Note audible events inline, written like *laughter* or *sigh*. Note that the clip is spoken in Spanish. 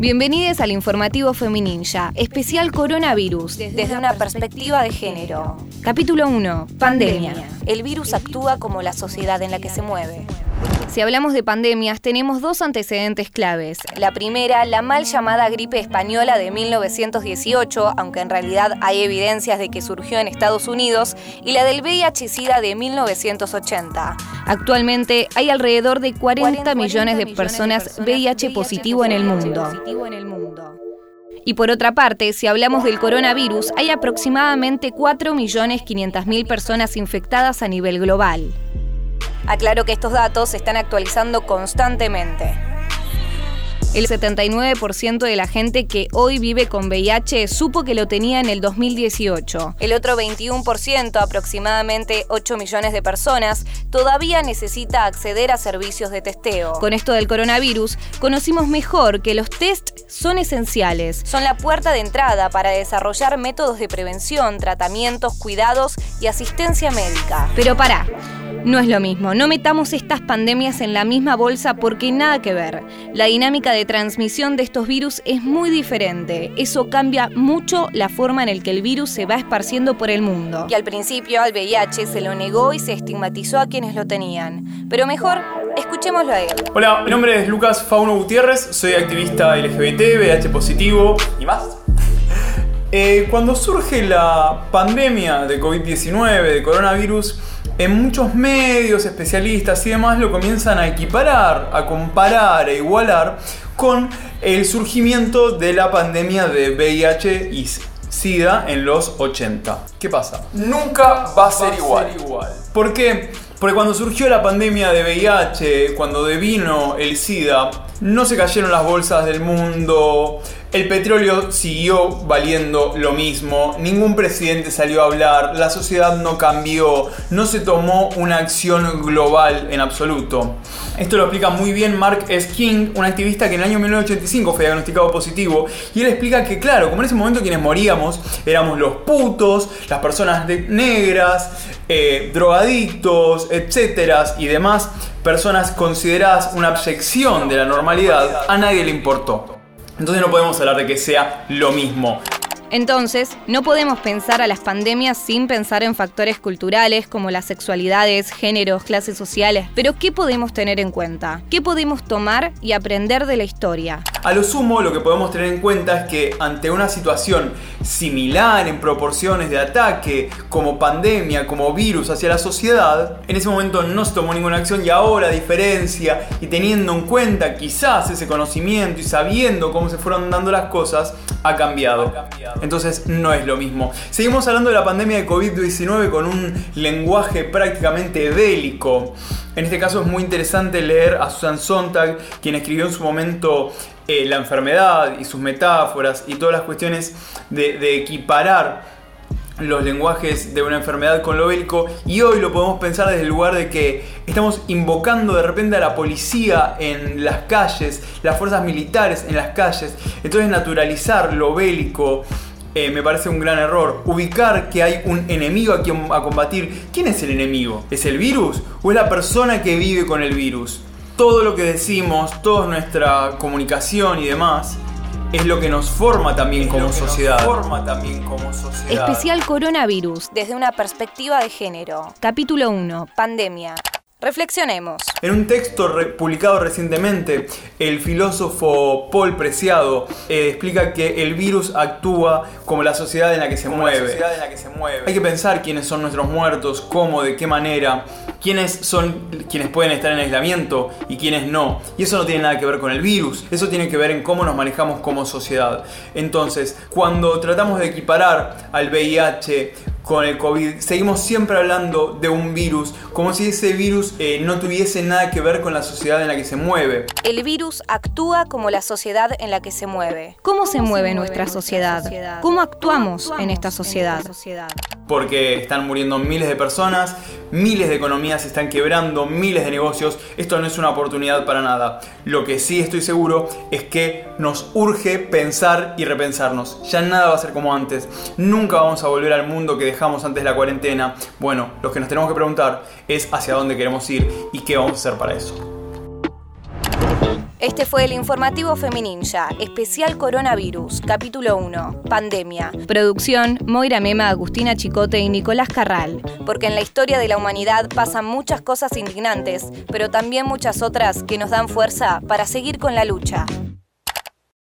Bienvenidos al informativo Femininja, especial coronavirus, desde, una perspectiva de género. Capítulo 1. Pandemia. El virus actúa como la sociedad en la que se mueve. Si hablamos de pandemias, tenemos dos antecedentes claves. La primera, la mal llamada gripe española de 1918, aunque en realidad hay evidencias de que surgió en Estados Unidos, y la del VIH-Sida de 1980. Actualmente hay alrededor de 40, millones de personas VIH positivo en el mundo. Y por otra parte, si hablamos del coronavirus, hay aproximadamente 4.500.000 personas infectadas a nivel global. Aclaro que estos datos se están actualizando constantemente. El 79% de la gente que hoy vive con VIH supo que lo tenía en el 2018. El otro 21%, aproximadamente 8 millones de personas, todavía necesita acceder a servicios de testeo. Con esto del coronavirus, conocimos mejor que los test son esenciales. Son la puerta de entrada para desarrollar métodos de prevención, tratamientos, cuidados y asistencia médica. Pero para. No es lo mismo, no metamos estas pandemias en la misma bolsa porque nada que ver. La dinámica de transmisión de estos virus es muy diferente. Eso cambia mucho la forma en la que el virus se va esparciendo por el mundo. Y al principio al VIH se lo negó y se estigmatizó a quienes lo tenían. Pero mejor, escuchémoslo a él. Hola, mi nombre es Lucas Fauno Gutiérrez, soy activista LGBT, VIH positivo y más. *laughs* Eh, cuando surge la pandemia de COVID-19, de coronavirus, en muchos medios, especialistas y demás lo comienzan a equiparar, a comparar, a igualar con el surgimiento de la pandemia de VIH y SIDA en los 80. ¿Qué pasa? Nunca va a ser, igual. igual. ¿Por qué? Porque cuando surgió la pandemia de VIH, cuando devino el SIDA, no se cayeron las bolsas del mundo, el petróleo siguió valiendo lo mismo, ningún presidente salió a hablar, la sociedad no cambió, no se tomó una acción global en absoluto. Esto lo explica muy bien Mark S. King, un activista que en el año 1985 fue diagnosticado positivo, y él explica que claro, como en ese momento quienes moríamos éramos los putos, las personas negras, eh, drogadictos, etcétera, y demás personas consideradas una abyección de la normalidad, a nadie le importó. Entonces no podemos hablar de que sea lo mismo. Entonces, no podemos pensar a las pandemias sin pensar en factores culturales como las sexualidades, géneros, clases sociales. Pero ¿qué podemos tener en cuenta? ¿Qué podemos tomar y aprender de la historia? A lo sumo, lo que podemos tener en cuenta es que ante una situación similar en proporciones de ataque, como pandemia, como virus hacia la sociedad, en ese momento no se tomó ninguna acción y ahora, a diferencia, y teniendo en cuenta quizás ese conocimiento y sabiendo cómo se fueron dando las cosas, ha cambiado. Ha cambiado. Entonces no es lo mismo. Seguimos hablando de la pandemia de COVID-19 con un lenguaje prácticamente bélico. En este caso es muy interesante leer a Susan Sontag, quien escribió en su momento eh, la enfermedad y sus metáforas y todas las cuestiones de equiparar los lenguajes de una enfermedad con lo bélico y hoy lo podemos pensar desde el lugar de que estamos invocando de repente a la policía en las calles, las fuerzas militares en las calles, entonces naturalizar lo bélico eh, me parece un gran error. Ubicar que hay un enemigo a quien a combatir. ¿Quién es el enemigo? ¿Es el virus o es la persona que vive con el virus? Todo lo que decimos, toda nuestra comunicación y demás es lo que nos forma también, como sociedad. forma también como sociedad. Especial coronavirus desde una perspectiva de género. Capítulo 1. Pandemia. Reflexionemos. En un texto publicado recientemente, el filósofo Paul Preciado eh, explica que el virus actúa como la sociedad en la que se mueve. Hay que pensar quiénes son nuestros muertos, cómo, de qué manera, quiénes son quienes pueden estar en aislamiento y quiénes no. Y eso no tiene nada que ver con el virus, eso tiene que ver en cómo nos manejamos como sociedad. Entonces, cuando tratamos de equiparar al VIH con el COVID, seguimos siempre hablando de un virus, como si ese virus eh, no tuviese nada que ver con la sociedad en la que se mueve. El virus actúa como la sociedad en la que se mueve. ¿Cómo, se, mueve, nuestra, sociedad? ¿Cómo actuamos, en esta sociedad? Porque están muriendo miles de personas, miles de economías están quebrando, miles de negocios. Esto no es una oportunidad para nada. Lo que sí estoy seguro es que nos urge pensar y repensarnos. Ya nada va a ser como antes. Nunca vamos a volver al mundo que dejamos antes de la cuarentena. Bueno, lo que nos tenemos que preguntar es hacia dónde queremos ir y qué vamos a hacer para eso. Este fue el informativo Femininja, especial coronavirus, capítulo 1, pandemia. Producción, Moira Mema, Agustina Chicote y Nicolás Carral. Porque en la historia de la humanidad pasan muchas cosas indignantes, pero también muchas otras que nos dan fuerza para seguir con la lucha.